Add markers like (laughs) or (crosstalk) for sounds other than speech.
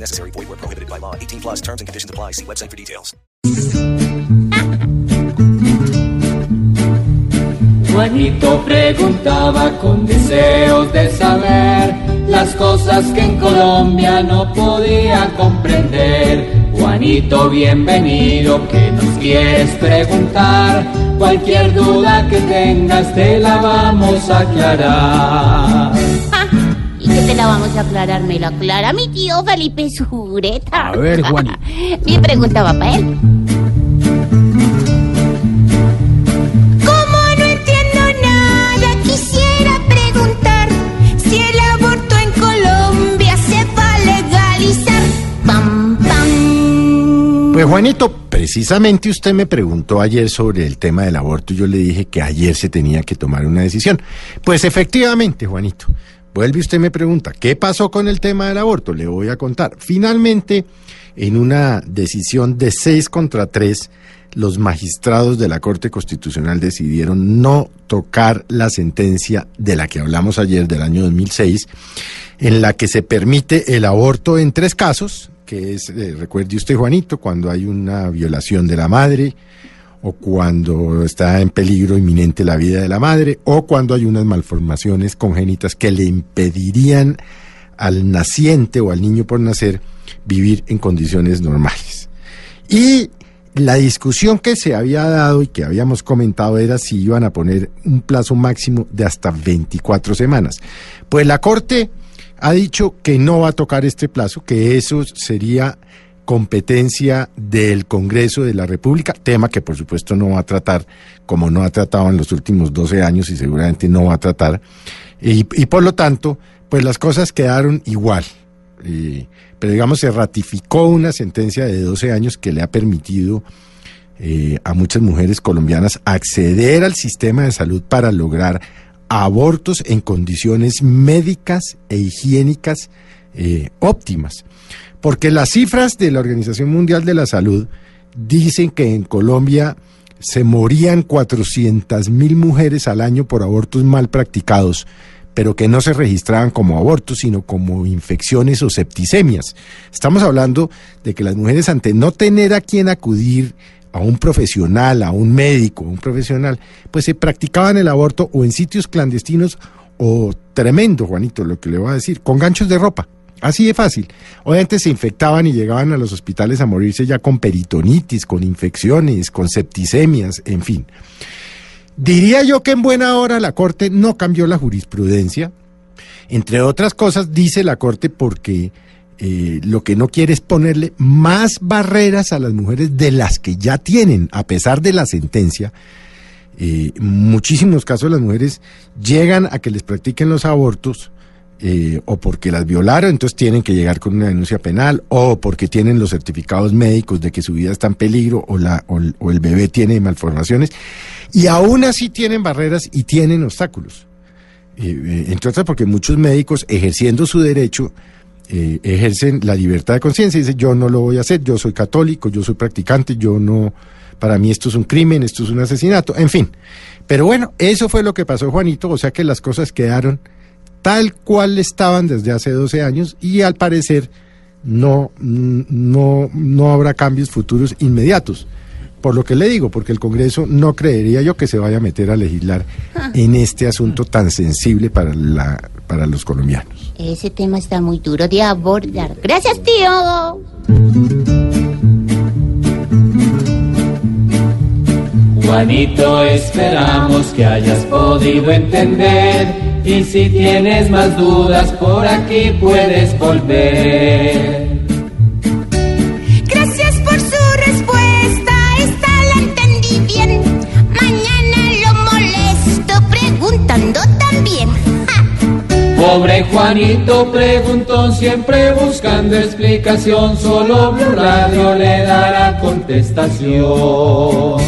Necessary. Void prohibited by law. 18 plus terms and conditions apply. See website for details. Juanito preguntaba con deseos de saber las cosas que en Colombia no podía comprender. Juanito, bienvenido, que nos quieres preguntar? Cualquier duda que tengas te la vamos a aclarar. ¿Y qué te la vamos a aclarar? Me lo aclara mi tío Felipe Sureta. A ver, Juanito. (laughs) Mi pregunta va para él. Como no entiendo nada, quisiera preguntar si el aborto en Colombia se va a legalizar. Pam, pam. Pues Juanito, precisamente usted me preguntó ayer sobre el tema del aborto y yo le dije que ayer se tenía que tomar una decisión. Pues efectivamente, Juanito, vuelve usted me pregunta, ¿qué pasó con el tema del aborto? Le voy a contar. Finalmente, en una decisión de seis contra tres, los magistrados de la Corte Constitucional decidieron no tocar la sentencia de la que hablamos ayer del año 2006, en la que se permite el aborto en tres casos, que es, eh, recuerde usted Juanito, cuando hay una violación de la madre, o cuando está en peligro inminente la vida de la madre, o cuando hay unas malformaciones congénitas que le impedirían al naciente o al niño por nacer vivir en condiciones normales. Y la discusión que se había dado y que habíamos comentado era si iban a poner un plazo máximo de hasta 24 semanas. Pues la Corte ha dicho que no va a tocar este plazo, que eso sería competencia del Congreso de la República, tema que por supuesto no va a tratar, como no ha tratado en los últimos 12 años y seguramente no va a tratar. Y, por lo tanto, pues las cosas quedaron igual. Pero digamos, se ratificó una sentencia de 12 años que le ha permitido eh, a muchas mujeres colombianas acceder al sistema de salud para lograr abortos en condiciones médicas e higiénicas eh, óptimas. Porque las cifras de la Organización Mundial de la Salud dicen que en Colombia se morían 400 mil mujeres al año por abortos mal practicados, pero que no se registraban como abortos, sino como infecciones o septicemias. Estamos hablando de que las mujeres ante no tener a quien acudir, a un profesional, a un médico, a un profesional, pues se practicaban el aborto o en sitios clandestinos o tremendo, Juanito, lo que le voy a decir, con ganchos de ropa. Así de fácil. Obviamente se infectaban y llegaban a los hospitales a morirse ya con peritonitis, con infecciones, con septicemias, en fin. Diría yo que en buena hora la Corte no cambió la jurisprudencia. Entre otras cosas, dice la Corte porque eh, lo que no quiere es ponerle más barreras a las mujeres de las que ya tienen, a pesar de la sentencia. Eh, muchísimos casos las mujeres llegan a que les practiquen los abortos eh, o porque las violaron, entonces tienen que llegar con una denuncia penal, o porque tienen los certificados médicos de que su vida está en peligro, o, la, o, el- bebé tiene malformaciones, y aún así tienen barreras y tienen obstáculos. Eh, eh, entre otras porque muchos médicos ejerciendo su derecho eh, ejercen la libertad de conciencia y dicen yo no lo voy a hacer, yo soy católico, yo soy practicante, yo no, para mí esto es un crimen, esto es un asesinato, en fin. Pero bueno, eso fue lo que pasó Juanito, o sea que las cosas quedaron tal cual estaban desde hace 12 años y al parecer no, no, no habrá cambios futuros inmediatos. Por lo que le digo, porque el Congreso no creería yo que se vaya a meter a legislar en este asunto tan sensible para, la, para los colombianos. Ese tema está muy duro de abordar. Gracias, tío. Juanito, esperamos que hayas podido entender. Y si tienes más dudas, por aquí puedes volver. Gracias por su respuesta, esta la entendí bien. Mañana lo molesto preguntando también. Ja. pobre Juanito preguntó siempre buscando explicación, solo Blue Radio le dará contestación.